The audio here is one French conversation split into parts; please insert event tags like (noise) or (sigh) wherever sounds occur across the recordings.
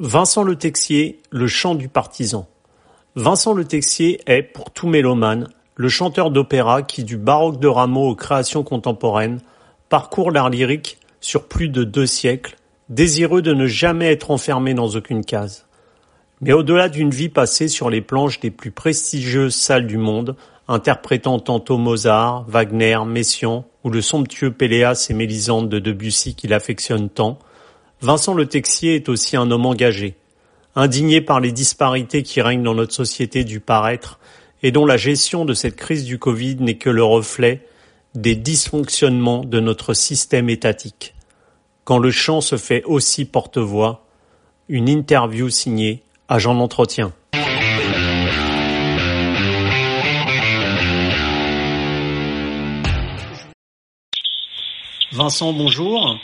Vincent Le Texier, le chant du partisan. Vincent Le Texier est, pour tout mélomane, le chanteur d'opéra qui, du baroque de Rameau aux créations contemporaines, parcourt l'art lyrique sur plus de deux siècles, désireux de ne jamais être enfermé dans aucune case. Mais au-delà d'une vie passée sur les planches des plus prestigieuses salles du monde, interprétant tantôt Mozart, Wagner, Messiaen ou le somptueux Péléas et Mélisande de Debussy qu'il affectionne tant, Vincent Le Texier est aussi un homme engagé, indigné par les disparités qui règnent dans notre société du paraître et dont la gestion de cette crise du Covid n'est que le reflet des dysfonctionnements de notre système étatique. Quand le chant se fait aussi porte-voix, une interview signée Agent d'entretien. Vincent, bonjour.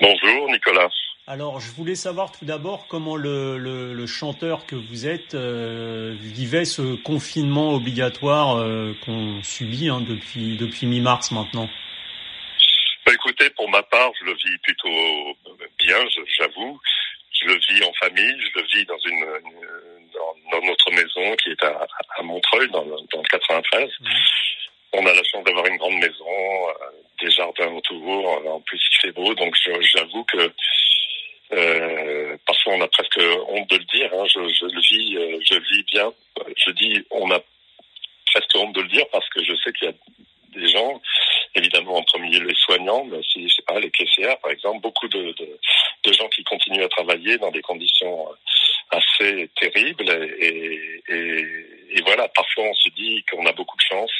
Bonjour Nicolas. Alors, je voulais savoir tout d'abord comment le, chanteur que vous êtes euh, vivait ce confinement obligatoire euh, qu'on subit hein, depuis, depuis mi-mars maintenant. Bah, écoutez, pour ma part, je le vis plutôt bien, j'avoue. Je le vis en famille, je le vis dans une, dans, notre maison qui est à, Montreuil, dans, le 93. Mmh. On a la chance d'avoir une grande maison, euh. En plus, il fait beau, donc j'avoue que euh, parfois on a presque honte de le dire. Hein, je, le vis, euh, je vis bien. Je dis on a presque honte de le dire parce que je sais qu'il y a des gens, évidemment en premier les soignants, mais aussi, je sais pas, les caissières par exemple, beaucoup de, gens qui continuent à travailler dans des conditions euh, assez terribles et, et, et voilà, parfois on se dit qu'on a beaucoup de chance.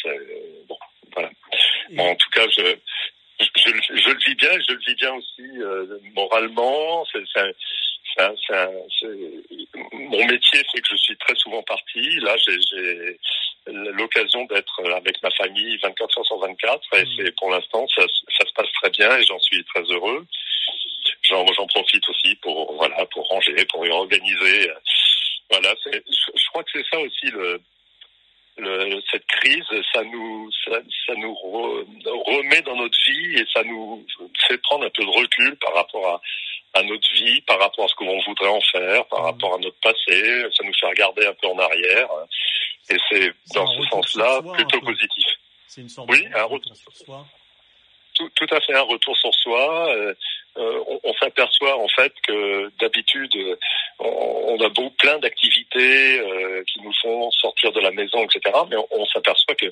bon, voilà. en tout cas, je, je, je, le vis bien, je le vis bien aussi euh, moralement. C'est, mon métier fait que je suis très souvent parti. Là, j'ai, l'occasion d'être avec ma famille 24 heures sur 24 et mmh. c'est pour l'instant ça, ça, se passe très bien et j'en suis très heureux. J'en, j'en profite aussi pour voilà pour ranger, pour organiser. Voilà, c'est, je crois que c'est ça aussi le le, cette crise, ça nous, ça, ça nous remet dans notre vie et ça nous fait prendre un peu de recul par rapport à, à notre vie, par rapport à ce que l'on voudrait en faire, par mmh. rapport à notre passé. Ça nous fait regarder un peu en arrière. Et c'est dans ce sens-là plutôt positif. C'est une sorte oui, de un retour sur soi. Tout, tout, à fait un retour sur soi. Euh, euh, on, on s'aperçoit en fait que d'habitude on, a beau plein d'activités euh, qui nous font sortir de la maison, etc. Mais on, s'aperçoit que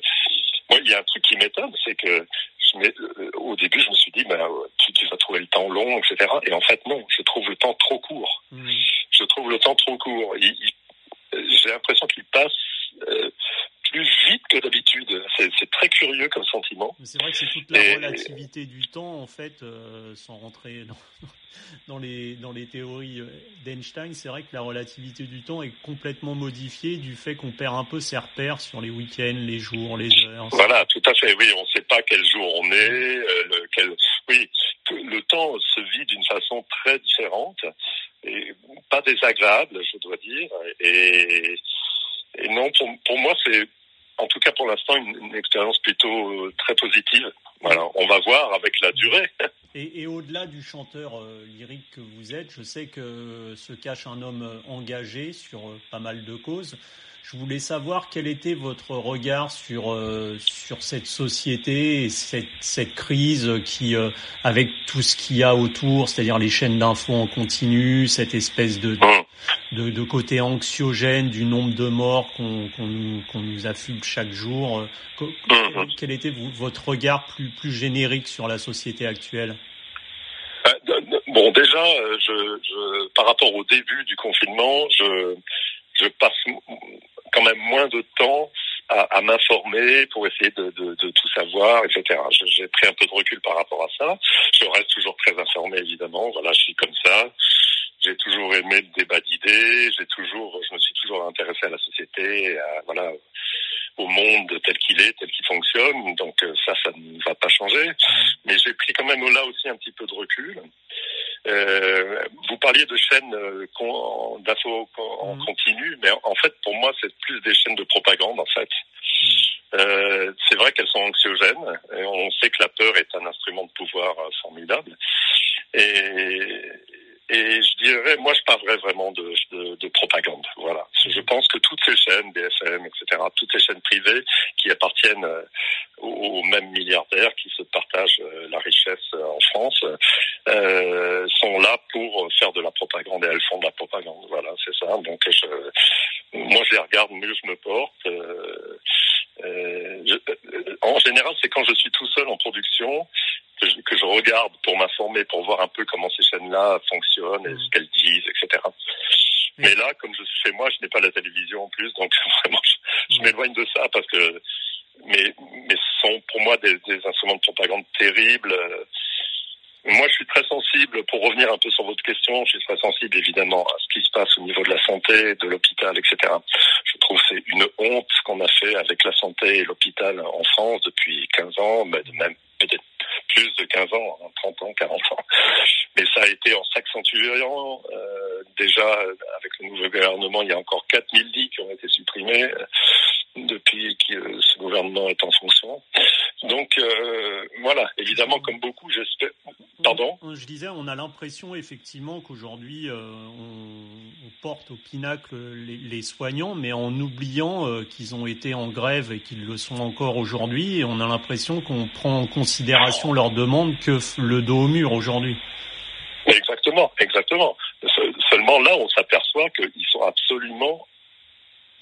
moi il y a un truc qui m'étonne, c'est que je au début je me suis dit ben tu, tu, vas trouver le temps long, etc. Et en fait non, je trouve le temps trop court. Mmh. Je trouve le temps trop court. J'ai l'impression qu'il passe plus vite que d'habitude. C'est très curieux comme sentiment. C'est vrai que c'est toute la relativité du temps, en fait, euh, sans rentrer dans, (laughs) dans, les, dans les théories euh, d'Einstein, c'est vrai que la relativité du temps est complètement modifiée du fait qu'on perd un peu ses repères sur les week-ends, les jours, les heures. Voilà, tout à fait. Oui, on ne sait pas quel jour on est. Euh, le, quel... Oui, le temps se vit d'une façon très différente et pas désagréable, je dois dire. Et, et non, pour, pour moi, c'est en tout cas pour l'instant, une, expérience plutôt euh, très positive. Voilà, on va voir avec la durée. (laughs) Et, au-delà du chanteur euh, lyrique que vous êtes, je sais que se cache un homme euh, engagé sur pas mal de causes. Je voulais savoir quel était votre regard sur sur cette société et cette, cette crise qui, avec tout ce qu'il y a autour, c'est-à-dire les chaînes d'infos en continu, cette espèce de, mmh de, de, côté anxiogène du nombre de morts qu'on nous affuble chaque jour. Euh, mhm. Quel était votre regard plus, plus générique sur la société actuelle? Euh, Bon, déjà, euh, je, je, par rapport au début du confinement, je, je passe quand même moins de temps à, à m'informer pour essayer de, de, de, tout savoir, etc. J'ai pris un peu de recul par rapport à ça. Je reste toujours très informé, évidemment. Voilà, je suis comme ça j'ai toujours aimé le débat d'idées, j'ai toujours, je me suis toujours intéressé à la société, à, voilà, au monde tel qu'il est, tel qu'il fonctionne. Donc euh, ça, ça ne va pas changer. Mais j'ai pris quand même là aussi un petit peu de recul. Euh, vous parliez de chaînes euh, d'infos en continu, mais en fait, pour moi, c'est plus des chaînes de propagande, en fait. Euh, c'est vrai qu'elles sont anxiogènes. Et on sait que la peur est un instrument de pouvoir euh, formidable. Et, Et je dirais, moi, je parlerais vraiment de, de, de, propagande. Voilà. Je pense que toutes ces chaînes, BFM, etc., toutes ces chaînes privées qui appartiennent euh, aux, mêmes milliardaires qui se partagent euh, la richesse euh, en France, sont là pour faire de la propagande et elles font de la propagande. Voilà, c'est ça. Donc, moi, je les regarde, mieux je me porte. En général, c'est quand je suis tout seul en production que je, regarde pour m'informer, pour voir un peu comment ces chaînes-là fonctionnent et mm. ce qu'elles disent, etc. Mais là, comme je suis chez moi, je n'ai pas la télévision en plus, donc (laughs) vraiment, je, mm. m'éloigne de ça parce que mais, mais ce sont pour moi des, des instruments de propagande terribles. Moi, je suis très sensible, pour revenir un peu sur votre question, je suis très sensible évidemment à ce qui se passe au niveau de la santé, de l'hôpital, etc. Je trouve que c'est une honte ce qu'on a fait avec la santé et l'hôpital en France depuis 15 ans, mais même plus de 15 ans, 30 hein, ans, 40 ans. Mais ça a été en s'accentuant. Euh, déjà, avec le nouveau gouvernement, il y a encore 4000 lits qui ont été supprimés euh, depuis que ce gouvernement est en fonction. Donc euh, voilà, évidemment, comme beaucoup, j'espère. Pardon? Je disais, on a l'impression effectivement qu'aujourd'hui, on, porte au pinacle les, soignants, mais en oubliant euh, qu'ils ont été en grève et qu'ils le sont encore aujourd'hui. Et on a l'impression qu'on prend en considération leurs demandes que le dos au mur aujourd'hui. Exactement, exactement. Seulement là, on s'aperçoit qu'ils sont absolument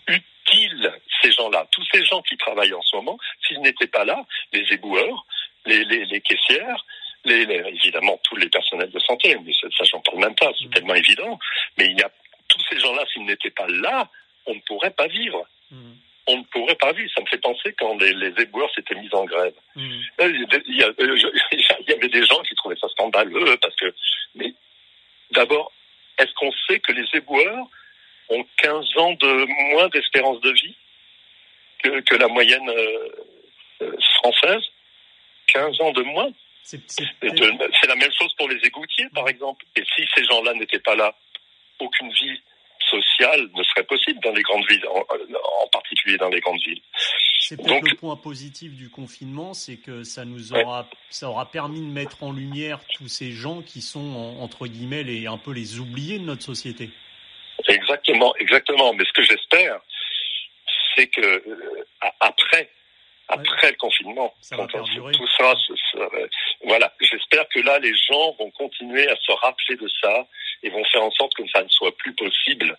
utiles, ces gens-là. Tous ces gens qui travaillent en ce moment, s'ils n'étaient pas là, les éboueurs, les, les, les caissières, les, évidemment tous les personnels de santé, mais ça, j'en parle même pas, c'est mm. tellement évident. Mais il y a ces gens-là, s'ils n'étaient pas là, on ne pourrait pas vivre. Mm. On ne pourrait pas vivre. Ça me fait penser quand les, les éboueurs s'étaient mis en grève. Il, y (laughs) il y avait des gens qui trouvaient ça scandaleux parce que, mais d'abord, est-ce qu'on sait que les éboueurs ont 15 ans de moins d'espérance de vie que, que la moyenne euh, euh française? 15 ans de moins? C'est la même chose pour les égoutiers, par exemple. Et si ces gens-là n'étaient pas là, aucune vie sociale ne serait possible dans les grandes villes, en, particulier dans les grandes villes. C'est peut-être le point positif du confinement, c'est que ça nous aura, ça aura permis de mettre en lumière tous ces gens qui sont entre guillemets les, un peu les oubliés de notre société. Exactement, exactement. Mais ce que j'espère, c'est que euh, après, après le confinement, tout ça, voilà. J'espère que là, les gens vont continuer à se rappeler de ça et vont faire en sorte que ça ne soit plus possible,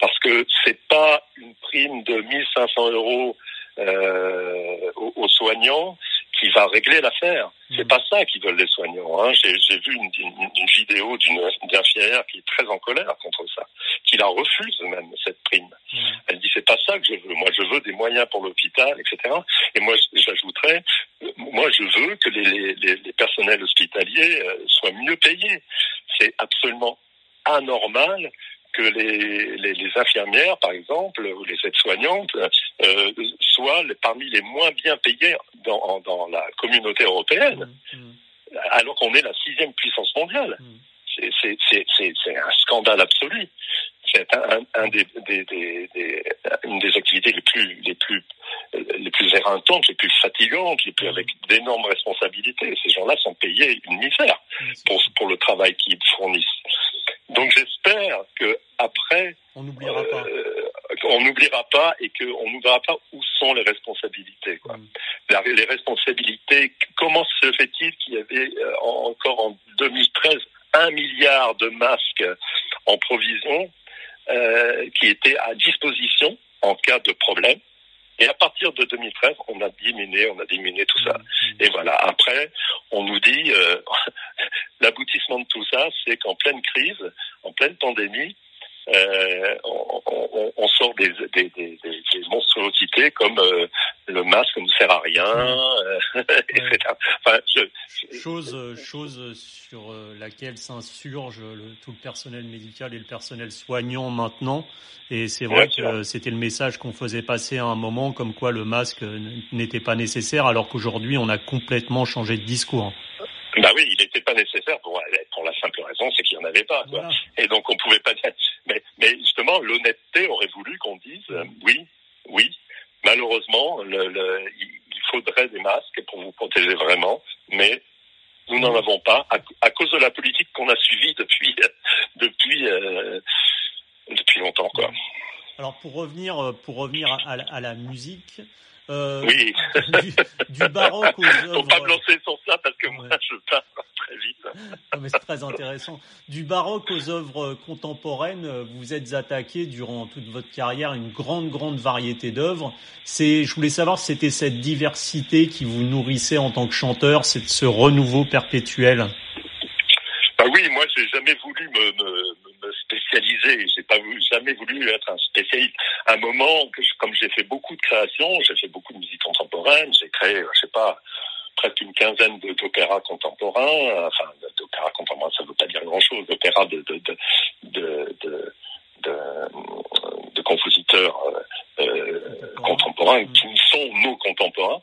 parce que c'est pas une prime de 1500 euros euh, aux, soignants qui va régler l'affaire. C'est mm. pas ça qu'ils veulent les soignants. Hein. J'ai vu une, une, vidéo d'une infirmière qui est très en colère contre ça, qui la refuse même cette prime. Mm. Elle dit c'est pas ça que je veux. Moi je veux des moyens pour l'hôpital, etc. Et moi j'ajouterais, moi je veux que les, les, les personnels hospitaliers euh, soient mieux payés. C'est absolument anormal que les, les, les, infirmières, par exemple, ou les aides-soignantes, euh, soient parmi les moins bien payées dans, dans la communauté européenne, mmh, mmh. alors qu'on est la sixième puissance mondiale. Mmh. C'est un scandale absolu. C'est un, un des, des, des, une des activités les plus, les plus, les plus éreintantes, les plus fatigantes, les plus avec d'énormes responsabilités. Ces gens-là sont payés une misère pour, pour le travail qu'ils fournissent. Donc j'espère que après, on n'oubliera pas. Euh, on n'oubliera pas et qu'on n'oubliera pas où sont les responsabilités. Quoi. Mm. les responsabilités. Comment se fait-il qu'il y avait euh, encore en 2013 un milliard de masques en provision? Euh, qui étaient à disposition en cas de problème et à partir de 2013, on a diminué, on a diminué tout ça. Mm. Et voilà. Après, on nous dit euh, (laughs) l'aboutissement de tout ça, c'est qu'en pleine crise, en pleine pandémie, euh, on, on, sort des, des, des, des, monstruosités comme euh, le masque ne sert à rien, euh, (laughs) etc. Enfin, chose, chose sur laquelle s'insurge tout le personnel médical et le personnel soignant maintenant. Et c'est vrai que c'était le message qu'on faisait passer à un moment, comme quoi le masque n'était pas nécessaire, alors qu'aujourd'hui on a complètement changé de discours. Bah oui, il n'était pas nécessaire pour, pour la simple raison, c'est qu'il n'y en avait pas. Quoi. Et donc on pouvait pas dire. Mais, justement, l'honnêteté aurait voulu qu'on dise euh, oui, oui. Malheureusement, le, le, il faudrait des masques pour vous protéger vraiment, mais nous n'en avons pas à, à, cause de la politique qu'on a suivie depuis (laughs) longtemps, quoi. Alors pour revenir, pour revenir à la musique, euh, oui. du, du, baroque aux œuvres. (laughs) Faut pas me lancer sur ça parce que moi je parle vite. (laughs) c'est très intéressant. Du baroque aux œuvres contemporaines, vous êtes attaqué durant toute votre carrière une grande grande variété d'œuvres. C'est, je voulais savoir, si c'était cette diversité qui vous nourrissait en tant que chanteur, c'est ce renouveau perpétuel. Bah oui, moi j'ai jamais voulu me, me spécialisé. J'ai pas jamais voulu être un spécialiste. À un moment, comme j'ai fait beaucoup de créations, j'ai fait beaucoup de musique contemporaine, j'ai créé, je sais pas, presque une quinzaine d'opéras contemporains. Enfin, d'opéras contemporains, ça veut pas dire grand-chose. D'opéras de de de, de, de de, compositeurs euh, euh contemporains qui sont nos contemporains.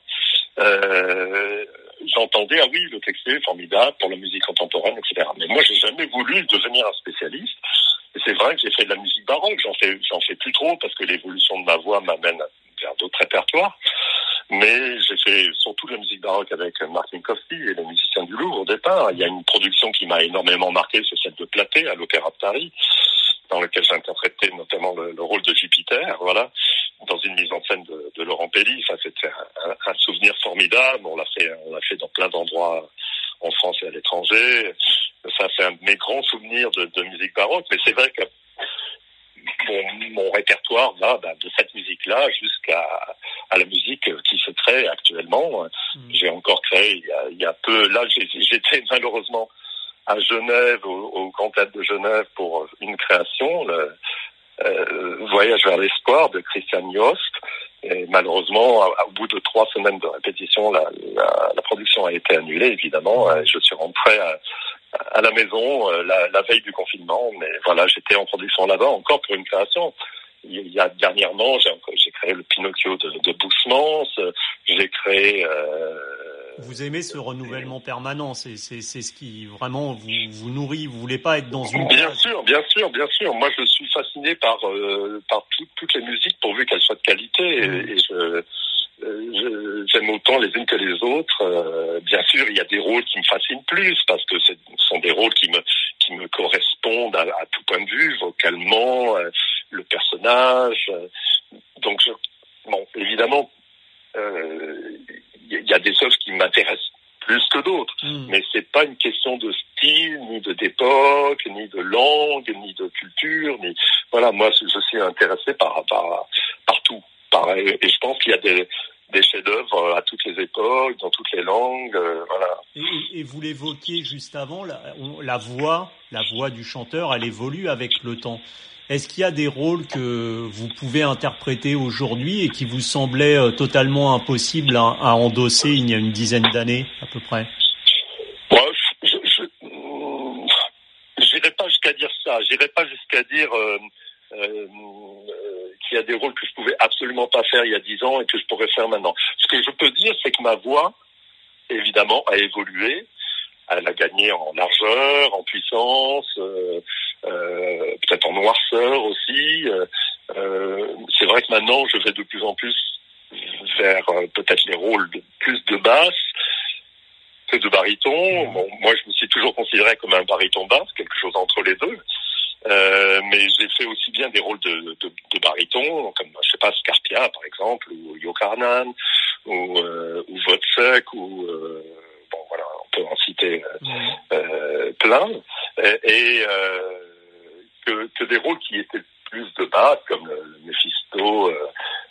Euh, j'entendais ah oui le texte est formidable pour la musique contemporaine etc. Mais moi j'ai jamais voulu devenir un spécialiste c'est vrai que j'ai fait de la musique baroque, j'en fais, j'en fais plus trop parce que l'évolution de ma voix m'amène vers d'autres répertoires. Mais j'ai fait surtout de la musique baroque avec Martin Koffi et les musiciens du Louvre au départ. Il y a une production qui m'a énormément marqué, c'est celle de Platé à l'Opéra de Paris, dans laquelle j'ai interprété notamment le, rôle de Jupiter, voilà, dans une mise en scène de, Laurent Pelli. Ça, c'était un, souvenir formidable. On l'a fait, on l'a fait dans plein d'endroits en France et à l'étranger. Ça, c'est un de mes grands souvenirs de musique baroque. Mais c'est vrai que mon, mon répertoire va bah, de cette musique-là jusqu'à à la musique qui se crée actuellement. Mm. J'ai encore créé il y, a, il y a peu. Là, j'étais malheureusement à Genève, au, au Grand Théâtre de Genève, pour une création, le euh, Voyage vers l'espoir de Christian Yost. Et malheureusement, au bout de trois semaines de répétition, la, la, la production a été annulée, évidemment. Mm. Je suis rentré à, à la maison euh, la, la, veille du confinement. Mais voilà, j'étais en production là-bas encore pour une création. Il y a dernièrement, j'ai créé le Pinocchio de, de J'ai créé. Euh, vous aimez ce renouvellement permanent, c'est ce qui vraiment vous, vous nourrit. Vous voulez pas être dans une. Bien sûr, bien sûr, bien sûr. Moi, je suis fasciné par euh, par toutes les musiques pourvu qu'elles soient de qualité. Et, et je, euh, j'aime autant les unes que les autres. Euh, bien sûr, il y a des rôles qui me fascinent plus parce que ce sont des rôles qui me qui me correspondent à, à tout point de vue, vocalement, euh, le personnage. donc, je, bon, évidemment, il y, a des œuvres qui m'intéressent plus que d'autres, mm. mais c'est pas une question de style, ni de d'époque, ni de langue, ni de culture, ni voilà. Moi, je suis intéressé par par partout. Et je pense qu'il y a des, des chefs-d'œuvre à toutes les époques, dans toutes les langues, euh, voilà. Et, et vous l'évoquiez juste avant, la, la, voix, la voix du chanteur, elle évolue avec le temps. Est-ce qu'il y a des rôles que vous pouvez interpréter aujourd'hui et qui vous semblaient euh, totalement impossibles à, à endosser il y a une dizaine d'années à peu près? Je, j'irai pas jusqu'à dire ça. J'irai pas jusqu'à dire. Euh, euh, qu'il y a des rôles que je pouvais absolument pas faire il y a dix ans et que je pourrais faire maintenant. Ce que je peux dire, c'est que ma voix, évidemment, a évolué. Elle a gagné en largeur, en puissance, euh, euh, peut-être en noirceur aussi. Euh, c'est vrai que maintenant, je vais de plus en plus vers peut-être les rôles de plus de basse que de baryton. Bon, moi, je me suis toujours considéré comme un baryton basse, quelque chose entre les deux. Euh, mais j'ai fait aussi bien des rôles de, de, de baryton, comme je sais pas Scarpia par exemple, ou Yokarnan, ou, euh, ou Wozzeck, ou euh, bon voilà, on peut en citer euh, euh plein, et, euh, que, que, des rôles qui étaient plus de base, comme le, Mephisto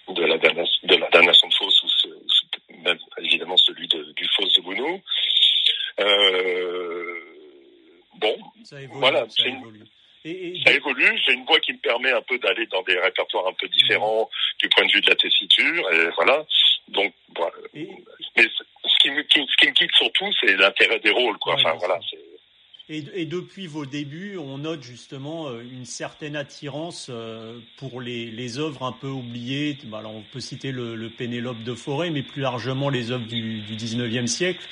de la de la damnation de Fausse, ou, même évidemment celui de, du Fausse de Bounou. bon, ça évolue, voilà, ça évolue. Et, Ça évolue. J'ai une voix qui me permet un peu d'aller dans des répertoires un peu différents du point de vue de la tessiture. Et voilà. Donc, voilà. Mais ce qui, me, ce qui me surtout, c'est l'intérêt des rôles, quoi. enfin, voilà. Et, et, depuis vos débuts, on note justement euh, une certaine attirance euh, pour les, les œuvres un peu oubliées. Bah, alors on peut citer le, le Pénélope de Forêt, mais plus largement les œuvres du, du 19e siècle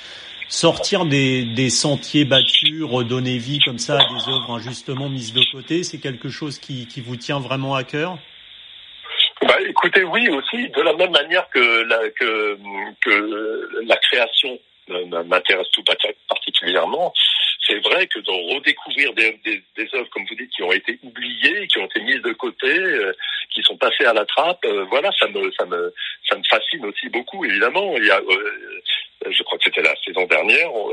sortir des, sentiers battus, redonner vie comme ça à des œuvres injustement mises de côté, c'est quelque chose qui, vous tient vraiment à cœur? Bah, écoutez, oui aussi, de la même manière que la, création m'intéresse tout particulièrement. C'est vrai que de redécouvrir des, œuvres, comme vous dites, qui ont été oubliées, qui ont été mises de côté, euh, qui sont passés à la trappe. voilà, ça me, fascine aussi beaucoup. Évidemment, a, je crois que c'était la saison dernière. ou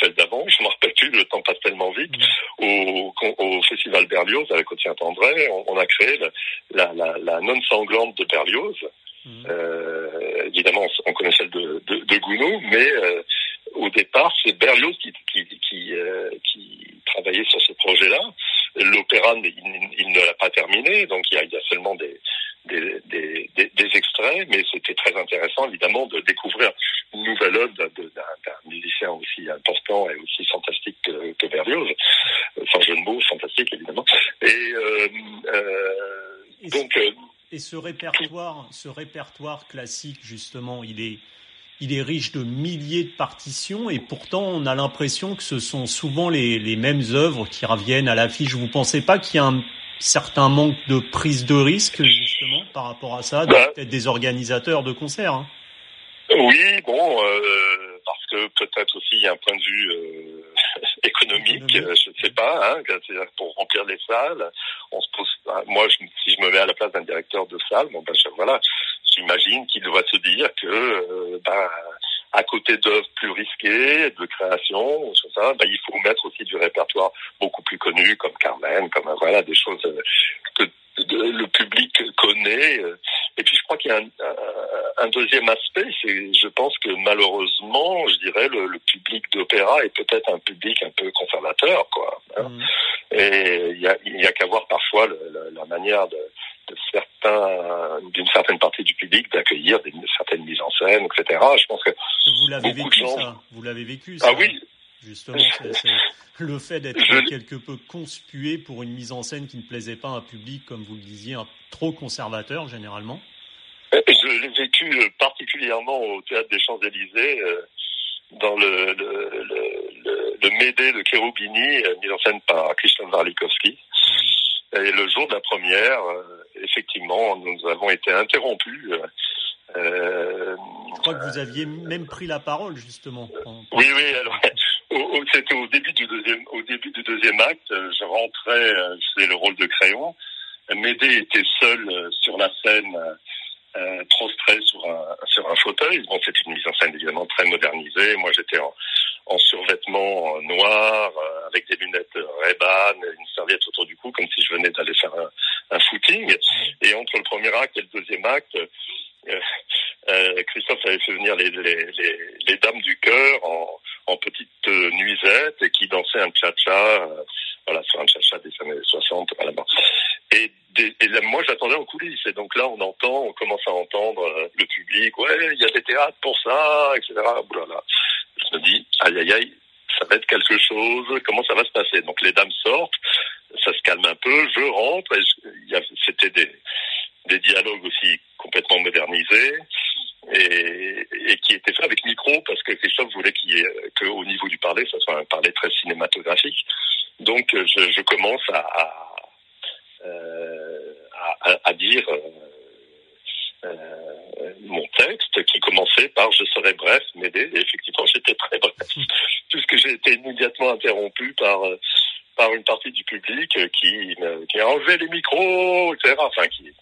celle d'avant, je ne me rappelle plus, le temps passe tellement vite, mmh. au, au, festival Berlioz avec Otien Tendré, on, on, a créé la, la, la non sanglante de Berlioz, Mmh. Euh, évidemment, on connaît celle de, de, de Gounod, mais euh, au départ, c'est Berlioz qui, qui, qui, euh, qui, travaillait sur ce projet-là. L'opéra, il, il, ne l'a pas terminé, donc il y a, il y a seulement des, des, des, des, extraits, mais c'était très intéressant, évidemment, de découvrir une nouvelle œuvre d'un musicien aussi important et aussi fantastique que, que Berlioz. Sans jeu de mots, fantastique, évidemment. Et euh, euh, donc... Et ce répertoire, ce répertoire classique, justement, il est, il est riche de milliers de partitions et pourtant on a l'impression que ce sont souvent les, les mêmes œuvres qui reviennent à l'affiche. Vous pensez pas qu'il y a un certain manque de prise de risque justement par rapport à ça, bah. peut-être des organisateurs de concerts hein? Oui, bon, euh, parce que peut-être aussi il y a un point de vue euh, (laughs) économique, je ne sais pas, hein, pour remplir les salles, on se pose. Moi, je, si je me mets à la place d'un directeur de salle, bon ben voilà, j'imagine qu'il doit se dire que, euh, ben, à côté d'œuvres plus risquées, de création, ça, ben, il faut mettre aussi du répertoire beaucoup plus connu, comme Carmen, comme voilà des choses euh, que le public connaît. Et puis je crois qu'il y a un, un deuxième aspect, c'est je pense que malheureusement, je dirais, le, le public d'opéra est peut-être un public un peu conservateur, quoi. Mm. Et il y a, y a qu'à voir parfois le, la manière de, de certains, d'une certaine partie du public d'accueillir certaines mises en scène, etc. Je pense que vous l'avez vécu ça. Vous l'avez vécu ça. Ah oui. Justement, c'est le fait d'être quelque peu conspué pour une mise en scène qui ne plaisait pas à un public, comme vous le disiez, trop conservateur généralement. Je l'ai vécu particulièrement au théâtre des Champs-Élysées, euh, dans le, le, le, le, Médée de Cherubini, euh, mis en scène par Christian Warlikowski. Mhm. Et le jour de la première, euh, effectivement, nous avons été interrompus. Euh, Je crois que vous aviez même pris la parole justement. Oui, oui. Alors, c'était au début du deuxième, au début du deuxième acte. Je rentrais, c'est le rôle de Crayon. Médée était seul sur la scène euh, prostré sur un, sur un fauteuil. Bon, c'est une mise en scène évidemment très modernisée. Moi, j'étais en, en survêtement noir, euh, avec des lunettes Ray-Ban, une serviette autour du cou, comme si je venais d'aller faire un, un, footing. Et entre le premier acte et le deuxième acte, euh, euh Christophe avait fait venir les, les, les, les dames du cœur en, en petites nuisettes et qui dansaient un cha-cha, euh, voilà, sur un cha-cha des années 60 là-bas. Et et là, moi, j'attendais en coulisses. Et donc là, on entend, on commence à entendre euh, le public. Ouais, il y a des théâtres pour ça, etc. Oulala. Je me dis, aïe, aïe, aïe, ça va être quelque chose. Comment ça va se passer? Donc les dames sortent, ça se calme un peu. Je rentre. C'était des, des dialogues aussi complètement modernisés. Et, et, qui étaient faits avec micro parce que Christophe voulait qu'il y ait qu'au niveau du parler, ça soit un parler très cinématographique. Donc je, je commence à, à euh, à, à, dire euh, euh, mon texte qui commençait par je serai bref, m'aider. Et effectivement, j'étais très bref, (laughs) puisque j'ai été immédiatement interrompu par par une partie du public qui, qui a enlevé les micros, etc. Enfin, qui.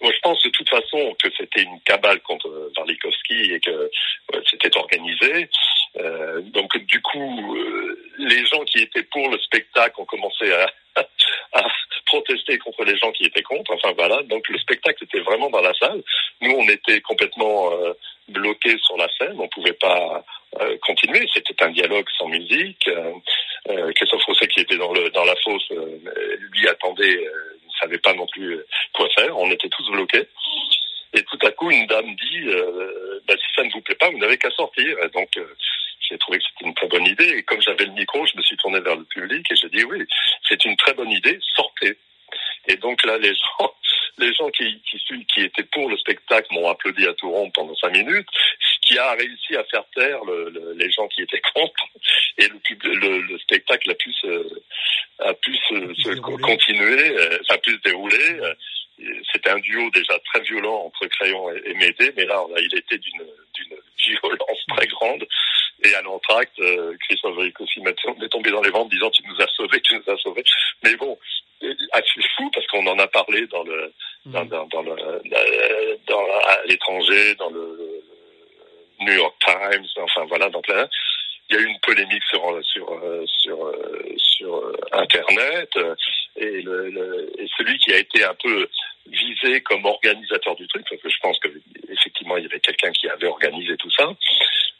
Moi, je pense de toute façon que c'était une cabale contre Varlikovski et que c'était organisé. Euh, donc, du coup, les gens qui étaient pour le spectacle ont commencé (laughs) à, protester contre les gens qui étaient contre. Enfin voilà, donc le spectacle était vraiment dans la salle. Nous, on était complètement euh, bloqués sur la scène, on pouvait pas euh, continuer. C'était un dialogue sans musique. Euh, euh, Christophe Rousset qui était dans le dans la fosse, euh, lui attendait, ne savait pas non plus quoi faire. On était tous bloqués. Et tout à coup, une dame dit bah, si ça ne vous plaît pas, vous n'avez qu'à sortir. Et donc j'ai trouvé que c'était une très bonne idée. Et comme j'avais le micro, je me suis tourné vers le public et j'ai dit oui, c'est une très bonne idée, sortez. Et donc là, les (laughs) gens, les gens qui, qui, étaient pour le spectacle m'ont applaudi à tout rond pendant cinq minutes, qui a réussi à faire taire le, les gens qui étaient contre. (laughs) Et le, le, le spectacle a pu se, a pu se, se continuer, euh, a pu se dérouler. C'était un duo déjà très violent entre Crayon et, Médée, mais là, il était d'une violence très grande. Et à l'entracte, euh, Christophe aussi m'est tombé dans les ventes disant tu nous as sauvés, tu nous as sauvés. Mais bon, c'est fou parce on en a parlé dans le, dans, dans, dans, le, dans à l'étranger, dans le New York Times, enfin voilà, donc là, il y a eu une polémique sur sur Internet et, celui qui a été un peu visé comme organisateur du truc, parce que je pense que effectivement il y avait quelqu'un qui avait organisé tout ça,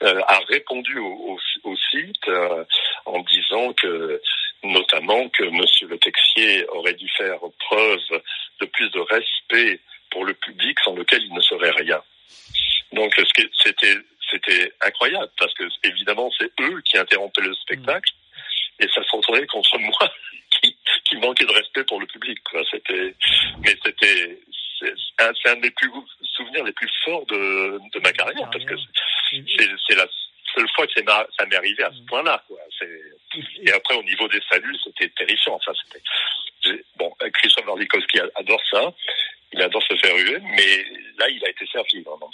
euh, a répondu au, au, site euh, en disant que notamment que Monsieur Le Texier aurait dû faire preuve de plus de respect pour le public sans lequel il ne serait rien. Donc c'était c'était incroyable parce que évidemment c'est eux qui interrompaient le spectacle et ça se retournait contre moi (laughs) qui, qui manquait de respect pour le public. C'était mais c'était c'est un, des plus souvenirs les plus forts de, de ma carrière parce que c'est la seule fois que ça m'est arrivé à ce mm. point-là. Et après, au niveau des saluts, c'était terrifiant. Enfin, c'était bon. Christophe Wardikowski adore ça. Il adore se faire huer, mais là, il a été servi vraiment.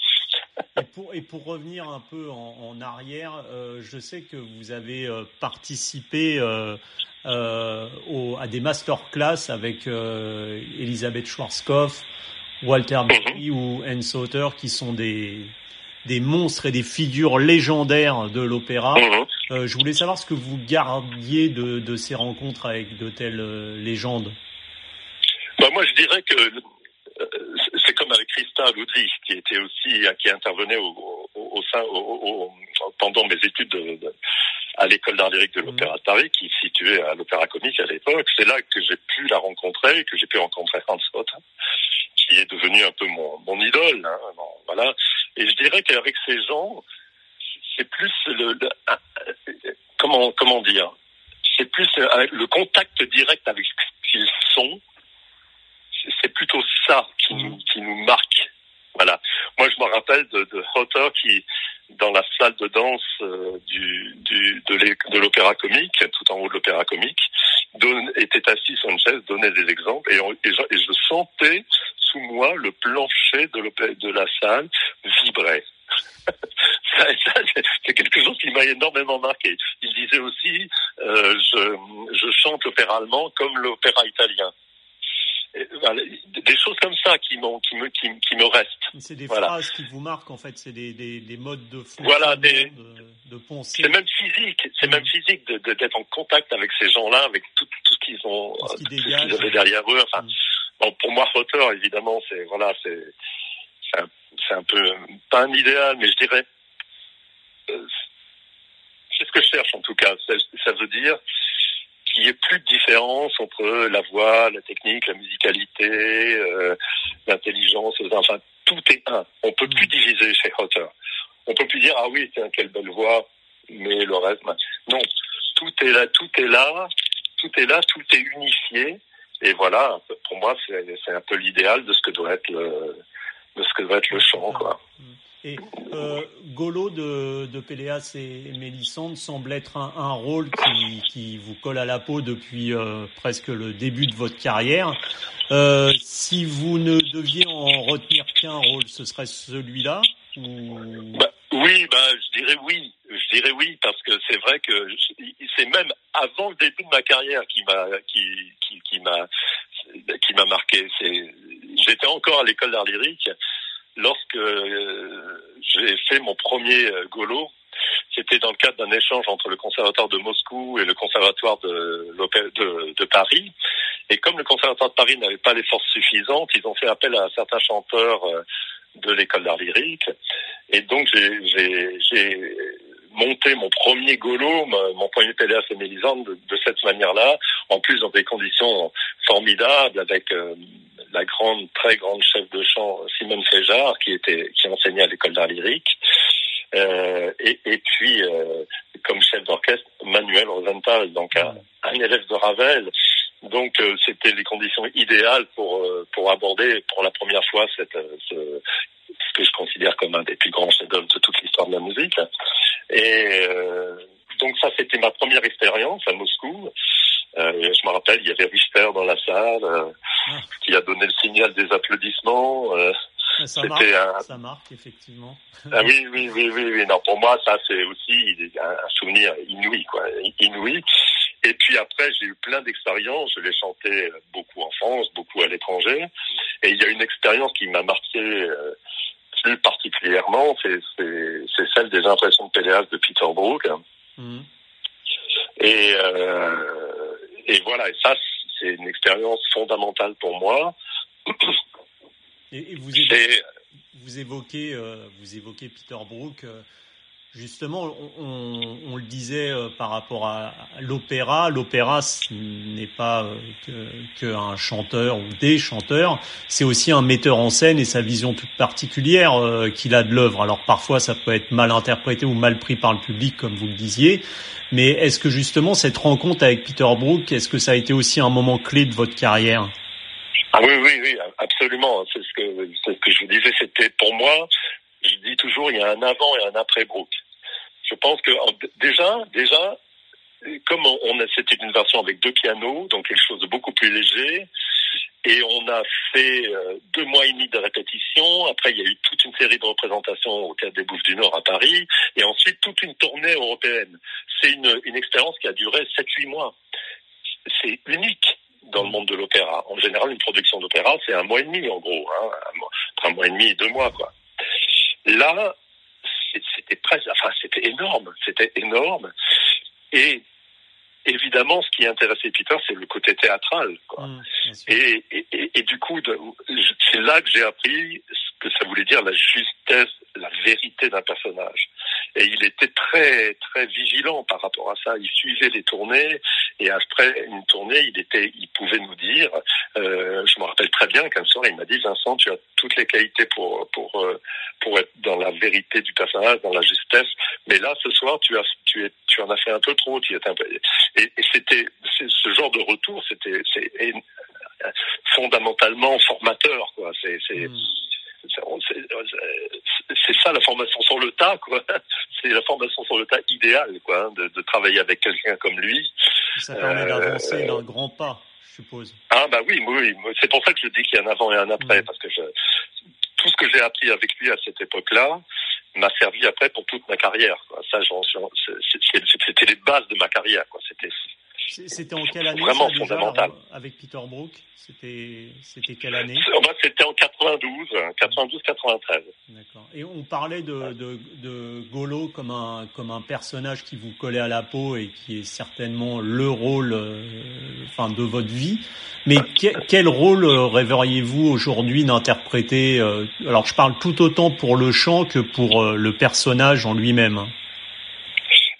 Et pour, et pour revenir un peu en, en arrière, euh, je sais que vous avez euh, participé euh, euh, au, à des masterclass avec Elisabeth Schwarzkopf, Walter Berry mhm. ou Anne Sauter, qui sont des, des monstres et des figures légendaires de l'opéra. Mhm. Je voulais savoir ce que vous gardiez de, de ces rencontres avec de telles légendes. Bah moi, je dirais que Ludwig, qui était aussi qui intervenait au, au, au sein au, pendant mes études de, de, à l'école d'art lyrique de mhm. l'Opéra de Paris, qui est située à l'Opéra Comique à l'époque. C'est là que j'ai pu la rencontrer, que j'ai pu rencontrer Hans Sauter qui est devenu un peu mon, mon idole. Hein, voilà. Et je dirais qu'avec ces gens, c'est plus le, comment comment dire, c'est plus le contact direct avec ce qu'ils sont. C'est plutôt ça qui nous qui nous marque. Moi, je me rappelle de, de Hotter qui, dans la salle de danse euh, de l'opéra comique, tout en haut de l'opéra comique, était assis sur une chaise, donnait des exemples, et, je, sentais sous moi le plancher de, la salle vibrer. (laughs) c'est quelque chose qui m'a énormément marqué. Il disait aussi, euh, je chante l'opéra allemand comme l'opéra italien des choses comme ça qui, qui, me, qui, qui me restent. C'est des phrases qui vous marquent en fait, c'est des, des, des, modes de voilà, des, de, de pensée. C'est même physique, c'est même mm. physique d'être de, d'être en contact avec ces gens-là, avec tout, tout ce qu'ils ont, tout ce qu'ils avaient derrière eux. Enfin, mm. bon, pour moi, auteur, évidemment, c'est voilà, c'est c'est un, un, peu pas un idéal, mais je dirais euh, c'est ce que je cherche en tout cas. Ça, ça veut dire qu'il n'y ait plus de différence entre la voix, la technique, la musicalité, euh, l'intelligence, enfin tout est un. On peut plus mm. diviser chez Hotter. On peut plus dire ah oui tiens quelle belle voix, mais le reste non. Tout est là, tout est là, tout est là, tout est unifié. Et voilà, pour moi c'est un peu l'idéal de ce que doit être le de ce que doit être le chant quoi. Et euh, Golo de, de Péléas et Mélissande semble être un, rôle qui, vous colle à la peau depuis euh, presque le début de votre carrière. Euh, si vous ne deviez en retenir qu'un rôle, ce serait celui-là bah, Oui, bah, je dirais oui. Je dirais oui parce que c'est vrai que c'est même avant le début de ma carrière qui m'a qui, qui, qui m'a qui m'a marqué. J'étais encore à l'école d'art lyrique lorsque j'ai fait mon premier euh, golo, c'était dans le cadre d'un échange entre le conservatoire de Moscou et le conservatoire de, Paris. Et comme le conservatoire de Paris n'avait pas les forces suffisantes, ils ont fait appel à certains chanteurs euh, de l'école d'art lyrique. Et donc j'ai monté mon premier golo, mon premier Péléas et Mélisande de, de, cette manière-là, en plus dans des conditions formidables avec la grande, très grande chef de chant Simone Féjard, qui était, qui enseignait à l'école d'art lyrique, euh, et, et, puis euh, comme chef d'orchestre Manuel Rosenthal, donc un, un élève de Ravel. Donc euh, c'était les conditions idéales pour euh, pour aborder pour la première fois cette euh, ce, ce que je considère comme un des plus grands chefs-d'œuvre de toute l'histoire de la musique. Et donc ça c'était ma première expérience à Moscou. Euh, je me rappelle, il y avait Richter dans la salle euh, ah. qui a donné le signal des applaudissements. Euh, ça, marque, un... ça marque, effectivement. Ah oui, oui, oui, oui, oui. Non, pour moi, ça, c'est aussi un, souvenir inouï, quoi. Inouï. Et puis après, j'ai eu plein d'expériences. Je l'ai chanté beaucoup en France, beaucoup à l'étranger. Et il y a une expérience qui m'a marqué euh, plus particulièrement, c'est celle des impressions de Péléas de Peter Brook. Mhm. Et, euh, et voilà, et ça, c'est une expérience fondamentale pour moi. Et, vous, évoquez, vous, évoquez, euh, vous évoquez Peter Brook. Justement, on, le disait euh, par rapport à, l'opéra. L'opéra, n'est pas euh, qu'un chanteur ou des chanteurs, c'est aussi un metteur en scène et sa vision toute particulière euh, qu'il a de l'œuvre. Alors parfois, ça peut être mal interprété ou mal pris par le public, comme vous le disiez. Mais est-ce que justement cette rencontre avec Peter Brook, est-ce que ça a été aussi un moment clé de votre carrière? Ah oui, oui, oui, absolument. C'est ce que, ce que je vous disais. C'était pour moi, je dis toujours, il y a un avant et un après Brooke. Pense que déjà, déjà, comme on, a, c'était une version avec deux pianos, donc quelque chose de beaucoup plus léger, et on a fait euh, deux mois et demi de répétition. Après, il y a eu toute une série de représentations au Théâtre des Bouffes du Nord à Paris, et ensuite toute une tournée européenne. C'est une, expérience qui a duré 7-8 mois. C'est unique dans le monde de l'opéra. En général, une production d'opéra, c'est un mois et demi, en gros. Hein, un, mois et demi et deux mois, quoi. Là, c'était presque, enfin, c'était énorme, c'était énorme. Et évidemment, ce qui intéressait Peter, c'est le côté théâtral. Quoi. Mmh, et, et, et, du coup, c'est là que j'ai appris ce que ça voulait dire la justesse, la vérité d'un personnage. Et il était très très vigilant par rapport à ça. Il suivait les tournées et après une tournée, il était, il pouvait nous dire. Euh, je me rappelle très bien qu'un soir, il m'a dit Vincent, tu as toutes les qualités pour pour euh, pour être dans la vérité du personnage, dans la justesse. Mais là, ce soir, tu as tu es tu en as fait un peu trop. Tu es un peu... Et, c'était ce genre de retour, c'était c'est fondamentalement formateur. Quoi. C'est hmm c'est ça la formation sur le tas, quoi. (laughs) C'est la formation sur le tas idéale, quoi, hein, de, de travailler avec quelqu'un comme lui. Ça permet d'avancer euh, d'un grand pas, je suppose. Ah bah oui, oui. C'est pour ça que je dis qu'il y a un avant et un après, mm. parce que je, tout ce que j'ai appris avec lui à cette époque-là m'a servi après pour toute ma carrière. Quoi. Ça, c'était les bases de ma carrière. Quoi. C'était c'était en quelle année Vraiment fondamental. avec Peter Brook? C'était quelle année? C'était en 92, 92-93. D'accord. Et on parlait de, de, de, Golo comme un comme un personnage qui vous collait à la peau et qui est certainement le rôle, euh, enfin, de votre vie. Mais quel rôle rêveriez-vous aujourd'hui d'interpréter euh, Alors, je parle tout autant pour le chant que pour euh, le personnage en lui-même.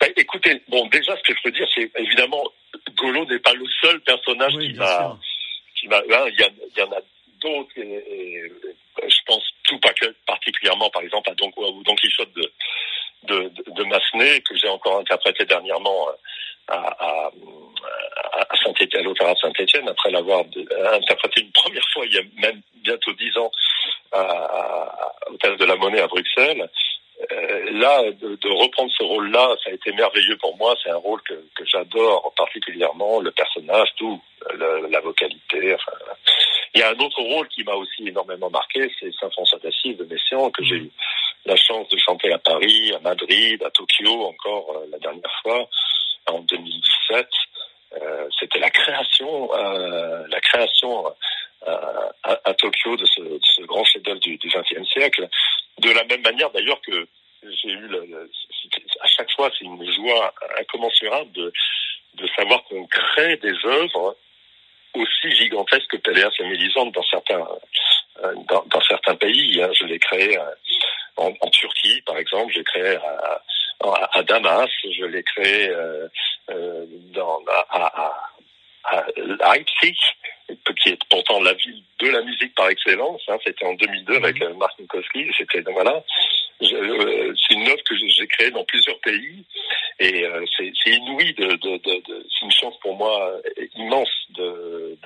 Bah, écoutez, bon, déjà, ce que je peux dire, c'est évidemment Golo n'est pas le seul personnage qui m'a, qui m'a, hein, il y, y, en a d'autres et, je pense tout pas que particulièrement par exemple à Don, Don Quichotte de, de, de, Massenet que j'ai encore interprété dernièrement euh, à, à, à Saint-Étienne, à l'Opéra Saint-Étienne, après l'avoir interprété une première fois il y a même bientôt dix ans à, au Théâtre de la Monnaie à Bruxelles. Euh, là, de, reprendre ce rôle-là, ça a été merveilleux pour moi. C'est un rôle que, j'adore particulièrement, le personnage, tout, la vocalité. Il y a un autre rôle qui m'a aussi énormément marqué, c'est Saint-François d'Assise de Messiaen, que j'ai eu la chance de chanter à Paris, à Madrid, à Tokyo encore euh, la dernière fois, en 2017. Euh, C'était la création, la création à, Tokyo de ce grand chef-d'œuvre du XXe siècle. De la même manière d'ailleurs que j'ai eu le, à chaque fois c'est une joie incommensurable de, de savoir qu'on crée des œuvres aussi gigantesques que Péléas et Mélisande dans certains euh, dans, certains pays. Hein. Je l'ai créé euh, en, Turquie, par exemple, j'ai créé à, à, Damas, je l'ai créé euh, euh dans, à, à, à Leipzig, qui est pourtant la ville de la musique par excellence. Hein. C'était en 2002 avec mhm. Mark Minkowski. C'était voilà. Euh, c'est une œuvre que j'ai créée dans plusieurs pays et euh, c'est inouï de, de, de, de c'est une chance pour moi immense de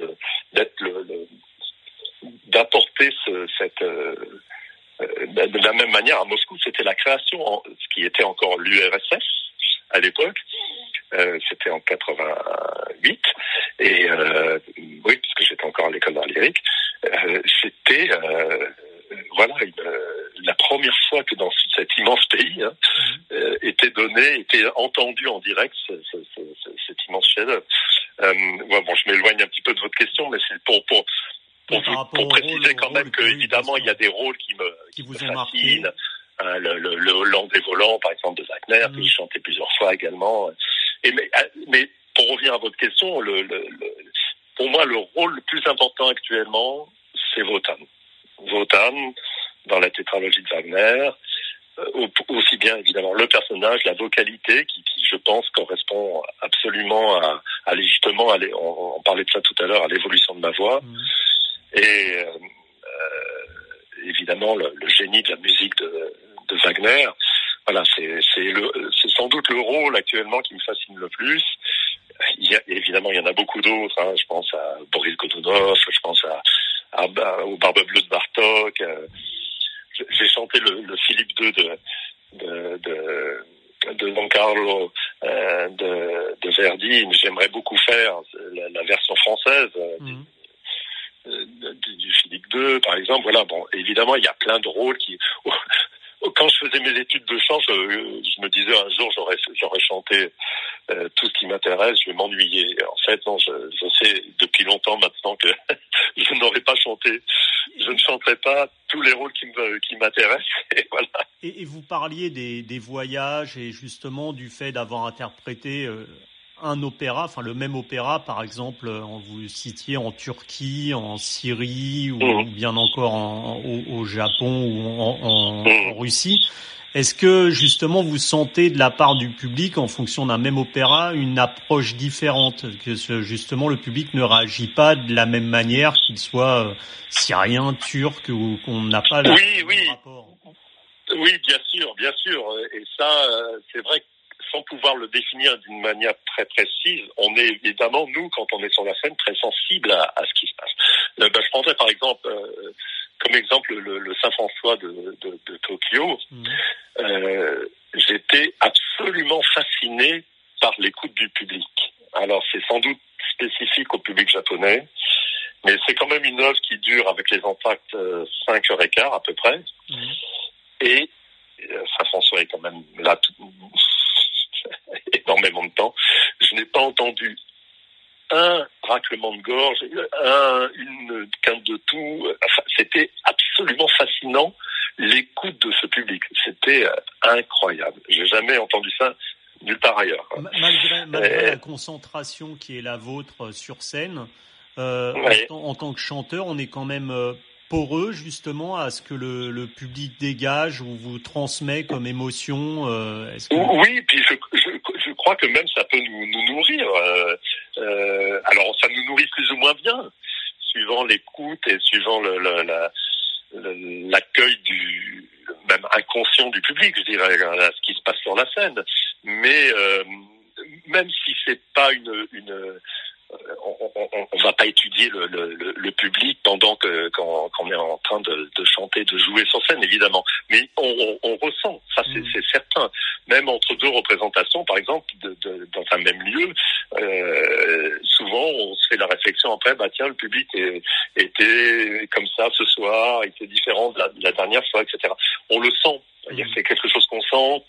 d'être le, d'apporter ce, cette euh, de la même manière à Moscou c'était la création ce qui était encore l'URSS à l'époque euh, c'était en 88 et euh, oui j'étais encore à l'école d'art lyrique euh, c'était voilà une, la première fois que dans cet immense pays hein, mhm. était donné, été entendu en direct, cet immense chef-d'œuvre. Euh, bon, je m'éloigne un petit peu de votre question, mais c'est pour pour pour, pour, préciser quand même que évidemment il y a des rôles qui me qui, vous me fascinent. Euh, le, le, le Hollande des volants, par exemple, de Wagner, que j'ai chanté plusieurs fois également. Et mais, euh, mais pour revenir à votre question, le, le, pour moi, le rôle le plus important actuellement, c'est Wotan. Wotan, dans la tétralogie de Wagner, euh, aussi bien évidemment le personnage, la vocalité, qui, qui je pense correspond absolument à, à justement, à on, on, parlait de ça tout à l'heure, à l'évolution de ma voix, mmh. et euh, euh, évidemment le, le, génie de la musique de, de Wagner. Voilà, c'est sans doute le rôle actuellement qui me fascine le plus. Il y a, évidemment, il y en a beaucoup d'autres. Hein. Je pense à Boris Godunov, je pense à, à, au Barbe Bleue de Bartok. Euh, j'ai chanté le, le, Philippe II de de, de, de Don Carlo euh, de, de Verdi. J'aimerais beaucoup faire la, la version française. Euh, mmh. du, du, Philippe II, par exemple. Voilà, bon, évidemment, il y a plein de rôles qui, (laughs) quand je faisais mes études de chant, je, je me disais un jour j'aurais j'aurais chanté euh, tout ce qui m'intéresse, je vais m'ennuyer. En fait, non, je, sais depuis longtemps maintenant que (laughs) je n'aurais pas chanté, je ne chanterai pas tous les rôles qui m'intéressent. (laughs) Et vous parliez des, des voyages et justement du fait d'avoir interprété euh, un opéra, enfin le même opéra, par exemple, euh, vous citiez en Turquie, en Syrie ou, mmh. bien encore en, au, au, Japon ou en, en, mmh. en Russie. Est-ce que justement vous sentez de la part du public, en fonction d'un même opéra, une approche différente? Que justement le public ne réagit pas de la même manière, qu'il soit euh, syrien, turc ou qu'on n'a pas le oui, oui. rapport? Oui, bien sûr, bien sûr. Et ça, euh, c'est vrai que sans pouvoir le définir d'une manière très précise, on est évidemment, nous, quand on est sur la scène, très sensible à, à ce qui se passe. Euh, ben, je prendrais par exemple, euh, comme exemple, le, le Saint-François de, de, de, Tokyo. Mmh. Euh, J'étais absolument fasciné par l'écoute du public. Alors, c'est sans doute spécifique au public japonais, mais c'est quand même une œuvre qui dure avec les entractes 5 heures et quart à peu près. Mmh. Et Saint-François est quand même là tout, (laughs) énormément de temps. Je n'ai pas entendu un raclement de gorge, un, une quinte de tout. Enfin, c'était absolument fascinant l'écoute de ce public. C'était euh, incroyable. J'ai jamais entendu ça nulle part ailleurs. Malgré, malgré euh, la concentration qui est la vôtre sur scène, euh, ouais. en, en, tant que chanteur, on est quand même euh, poreux justement à ce que le, le, public dégage ou vous transmet comme émotion euh, que... Oui, puis je, crois que même ça peut nous, nous nourrir. Euh, euh, alors ça nous nourrit plus ou moins bien, suivant l'écoute et suivant le, le, la, l'accueil du même inconscient du public, je dirais, à ce qui se passe sur la scène. Mais euh, même si c'est pas une, une on ne va pas étudier le, le, le public pendant que qu'on qu est en train de, de, chanter, de jouer sur scène, évidemment. Mais on, on, on ressent, ça c'est mmh. certain. Deux représentations, par exemple, de, de, dans un même lieu, euh, souvent on se fait la réflexion après, bah tiens, le public est, était comme ça ce soir, était différent de la, de la dernière fois, etc. On le sent. Mmh. C'est quelque chose qu'on sent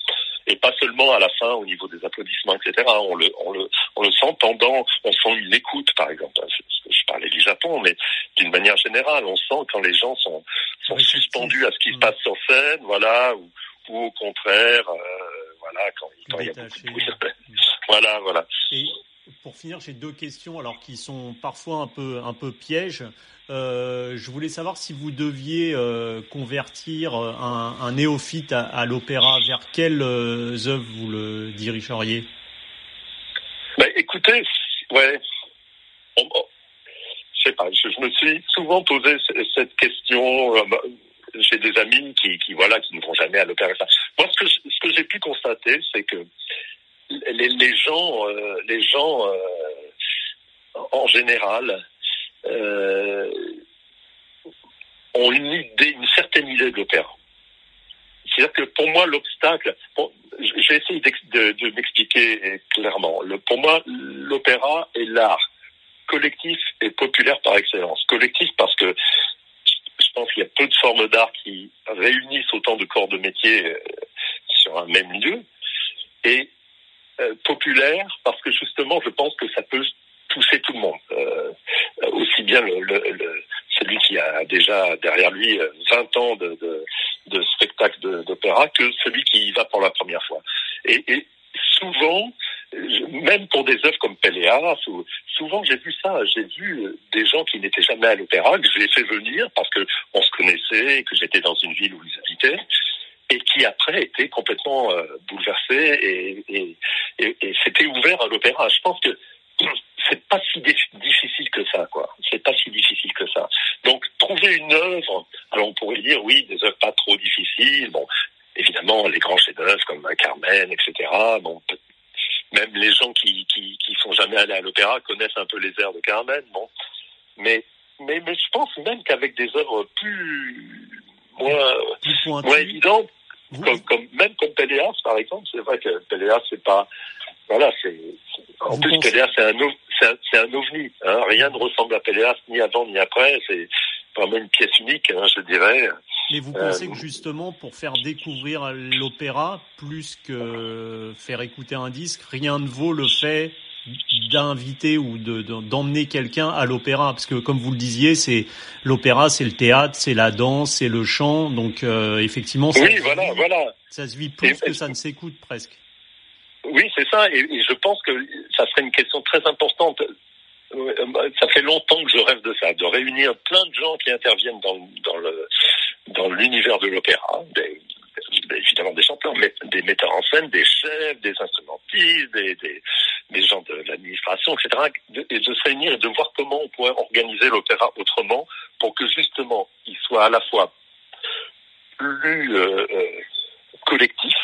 et pas seulement à la fin au niveau des applaudissements, etc. On le, on le, on le sent pendant, on sent une écoute, par exemple. Je parlais du Japon, mais d'une manière générale, on sent quand les gens sont, sont suspendus à ce qui se passe sur scène, voilà, ou, ou au contraire, euh, voilà, quand, quand il y a beaucoup de bruit. voilà, voilà. Et pour finir, j'ai deux questions, alors qui sont parfois un peu, un peu pièges. Euh, je voulais savoir si vous deviez euh, convertir euh, un, un, néophyte à, à l'opéra, vers quelles euh, œuvres vous le dirigeriez? Bah, Écoutez, ouais, bon, je sais pas, je, je, me suis souvent posé cette question. Bah, j'ai des amis qui, qui, voilà, qui ne vont jamais à l'opéra. Moi, ce que, ce que j'ai pu constater, c'est que les, les, gens, euh, gens en général, euh, ont une idée, une certaine idée de l'opéra. C'est-à-dire que pour moi, l'obstacle, bon, j'ai essayé de, de m'expliquer clairement. Pour moi, l'opéra est l'art collectif et populaire par excellence. Collectif parce que je pense qu'il y a peu de formes d'art qui réunissent autant de corps de métier euh, sur un même lieu. et populaire parce que justement, je pense que ça peut toucher tout le monde, aussi bien celui qui a déjà derrière lui 20 ans de, de, de spectacle d'opéra que celui qui y va pour la première fois. Et, et souvent, même pour des œuvres comme Péléas, souvent j'ai vu ça, j'ai vu des gens qui n'étaient jamais à l'opéra, que j'ai fait venir parce que on se connaissait, que j'étais dans une ville où ils habitaient, et qui après étaient complètement euh, bouleversés et, et, et, et s'étaient ouverts à l'opéra. Je pense que (clears throat) c'est pas si difficile que ça, quoi. C'est pas si difficile que ça. Donc, trouver une œuvre, alors on pourrait dire, oui, des œuvres pas trop difficiles, bon, évidemment, les grands chefs-d'œuvre comme Carmen, etc., bon, même les gens qui, qui, qui sont jamais allés à l'opéra connaissent un peu les airs de Carmen, bon. Mais, mais, mais je pense même qu'avec des œuvres plus, moins, moins évidentes, comme, comme, même comme Péléas, par exemple, c'est vrai que Péléas, c'est pas, voilà, c'est, en plus, Péléas, c'est un, c'est un, ovni, hein. Rien ne ressemble à Péléas, ni avant, ni après. C'est vraiment une pièce unique, hein, je dirais. Mais vous pensez euh, que justement, pour faire découvrir l'opéra, plus que faire écouter un disque, rien ne vaut le fait d'inviter ou de, d'emmener quelqu'un à l'opéra. Parce que comme vous le disiez c'est l'opéra c'est le théâtre c'est la danse c'est le chant. Donc euh, effectivement ça, oui, voilà, voilà. ça se vit plus que ça ne s'écoute presque. Oui c'est ça. Et, je pense que ça serait une question très importante. Ça fait longtemps que je rêve de ça de réunir plein de gens qui interviennent dans, dans le dans l'univers de l'opéra, évidemment des chanteurs, mais des metteurs en scène, des chefs, des instrumentistes, des, des, des gens de l'administration, etc., et de se réunir et de voir comment on pourrait organiser l'opéra autrement pour que justement il soit à la fois plus euh, euh collectif,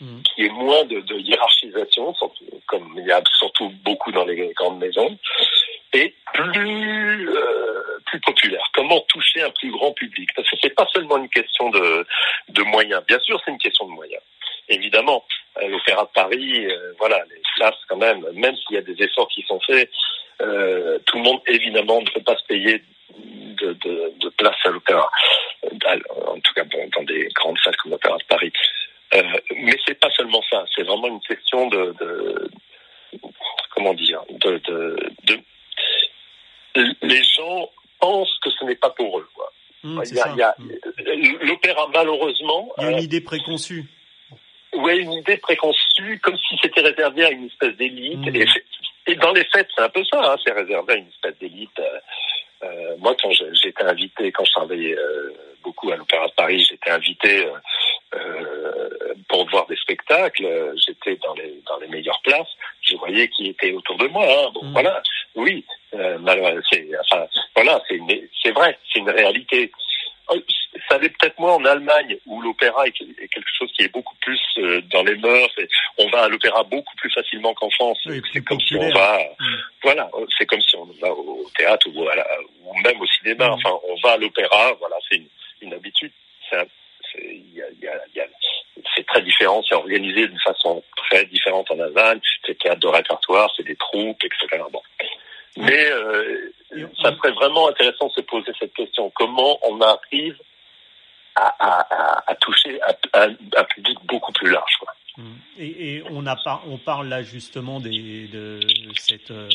mmh. qu'il y ait moins de, de hiérarchisation, comme il y a surtout beaucoup dans les grandes maisons, et plus euh, plus populaire. Comment toucher un plus grand public Parce que c'est pas seulement une question de de moyens. Bien sûr, c'est une question de moyens. Évidemment, l'Opéra de Paris, euh, voilà, les places quand même, même s'il y a des efforts qui sont faits, euh, tout le monde évidemment ne peut pas se payer de, de, de place à l'opéra. En tout cas, bon, dans des grandes salles comme l'Opéra de Paris. Euh, mais c'est pas seulement ça. C'est vraiment une question de, de comment dire, de, de, de les gens pensent que ce n'est pas pour eux. Mmh, l'opéra, malheureusement. Il y a une euh, idée préconçue. Oui, une idée préconçue, comme si c'était réservé à une espèce d'élite. Mmh. Et, dans les faits, c'est un peu ça, hein, c'est réservé à une espèce d'élite. Euh, euh moi, quand j'étais invité, quand je travaillais euh, beaucoup à l'Opéra de Paris, j'étais invité euh, pour voir des spectacles. J'étais dans les dans les meilleures places. Je voyais qui était autour de moi. Hein. Bon, mmh. voilà. Oui, c'est enfin voilà, c'est c'est vrai, c'est une réalité. Ça l'est peut-être moins en Allemagne où l'opéra est, quelque chose qui est beaucoup plus euh, dans les mœurs. Et on va à l'opéra beaucoup plus facilement qu'en France. c'est comme si on va, mm. voilà, c'est comme si on va au théâtre ou, ou même au cinéma. Mm. Enfin, on va à l'opéra. Voilà, c'est une, une, habitude. C'est très différent, c'est organisé d'une façon très différente en Allemagne. C'est théâtre de répertoire, c'est des troupes, etc. Bon. Mais euh, ça serait vraiment intéressant de se poser cette question. Comment on arrive à, à, à toucher un, public beaucoup plus large quoi. Mmh. Et, et, on, a par, on parle là justement des, de, cette, euh,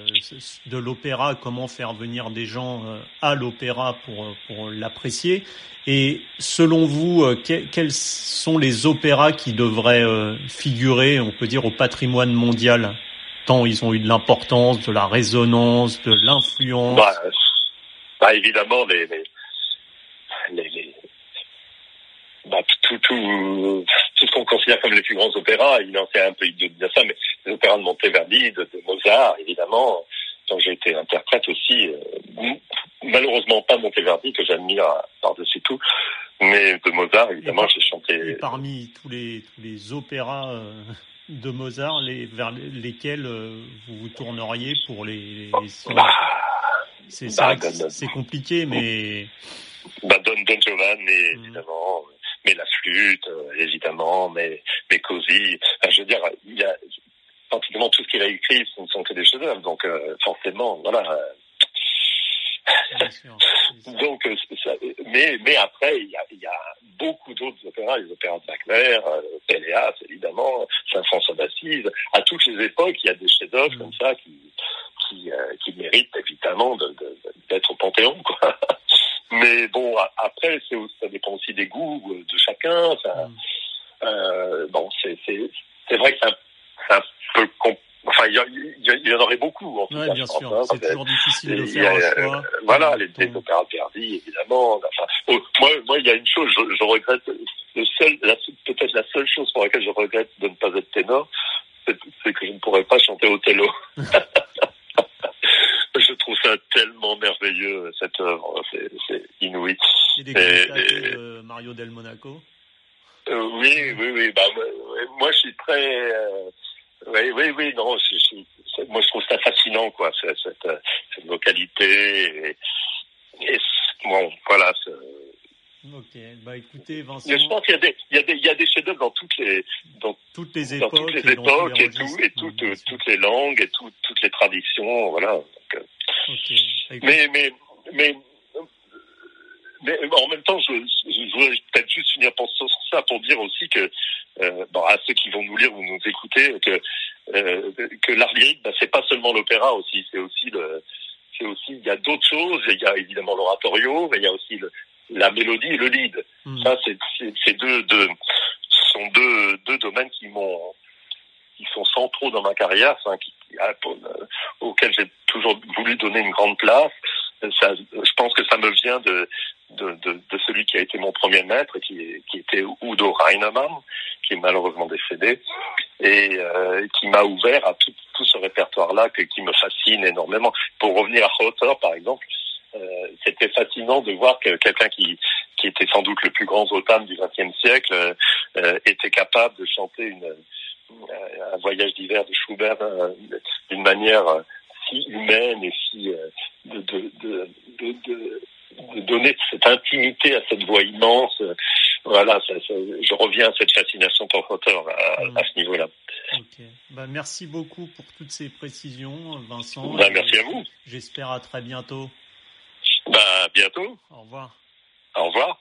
de l'opéra, comment faire venir des gens euh, à l'opéra pour, pour l'apprécier. Et selon vous, quels sont les opéras qui devraient figurer, on peut dire, au patrimoine mondial tant ils ont eu de l'importance, de la résonance, de l'influence? Bah, bah, Évidemment, les, bah, tout, tout, tout ce qu'on considère comme les plus grands opéras, il en fait un peu de dire ça, mais les opéras de Monteverdi, de, de Mozart, évidemment, dont j'ai été interprète aussi, euh, malheureusement pas Monteverdi, que j'admire par-dessus tout, mais de Mozart, évidemment, j'ai chanté. Et parmi tous les, tous les opéras euh, de Mozart les, vers lesquels euh, vous vous tourneriez pour les. Bah, c'est bah, c'est compliqué, mais. Bah, Don, Don Giovanni, mm. évidemment, mais la flûte, euh, évidemment, mais, mais Così. je veux dire, il y a pratiquement tout ce qu'il a écrit, ce ne sont que des chefs-d'œuvre, donc euh, forcément, voilà. Donc, mais, mais après, il y a, il y a beaucoup d'autres opéras, les opéras de Wagner, Péléas, évidemment, Saint-François d'Assise. À toutes les époques, il y a des chefs-d'œuvre mm. comme ça qui, qui, euh, qui méritent évidemment d'être au Panthéon. Quoi. Mais bon, après, ça dépend aussi des goûts de chacun. Ça, mm. euh, bon, c'est vrai que c'est un, un, peu Enfin, il y, y, en aurait beaucoup. En tout ouais, cas, bien sûr. Hein, c'est toujours difficile de faire un choix. Euh, voilà, les, opéras perdus, évidemment. Enfin, oh, moi, moi, il y a une chose, je, je regrette. Le seul, peut-être la seule chose pour laquelle je regrette de ne pas être ténor, c'est que je ne pourrais pas chanter Othello. (laughs) je trouve ça tellement merveilleux cette œuvre, c'est inouï. Et des et, de Mario del Monaco. Euh, oui, oui, oui. Bah, moi, je suis très. Euh, oui, oui, oui, non, moi je trouve ça fascinant, quoi, cette, cette, localité. Et, bon, voilà. Ok, bah écoutez, Vincent. je pense qu'il y a des, il y a des, il y a des chefs-d'œuvre dans toutes les, dans toutes les époques, toutes les époques et, tout, et toutes, toutes les langues et tout, toutes les traditions, voilà. Donc, euh. okay. Mais, mais, mais mais en même temps, je, je voudrais peut-être juste finir sur ça pour dire aussi que euh, bon, à ceux qui vont nous lire ou nous écouter que euh, que l'art lyrique, bah, c'est pas seulement l'opéra aussi, c'est aussi le c'est aussi il y a d'autres choses. Il y a évidemment l'oratorio, mais il y a aussi le, la mélodie et le lead. Hmm. Ça, c'est c'est deux, deux sont deux deux domaines qui m'ont qui sont centraux dans ma carrière, enfin, qui, euh, auxquels j'ai toujours voulu donner une grande place ça, je pense que ça me vient de, de, celui qui a été mon premier maître, qui, qui était Udo Reinemann, qui est malheureusement décédé, et euh, qui m'a ouvert à tout, ce répertoire-là qui me fascine énormément. Pour revenir à Rotter, par exemple, euh, c'était fascinant de voir que quelqu'un qui, qui était sans doute le plus grand Zotan du XXe siècle euh, était capable de chanter un voyage d'hiver de Schubert d'une manière si humaine et si donner cette intimité à cette voix immense. Voilà, ça, ça, je reviens à cette fascination pour Potter à, à ce niveau-là. Okay. Bah, merci beaucoup pour toutes ces précisions, Vincent. Bah, merci à vous. J'espère à très bientôt. Bah, bientôt. Au revoir. Au revoir.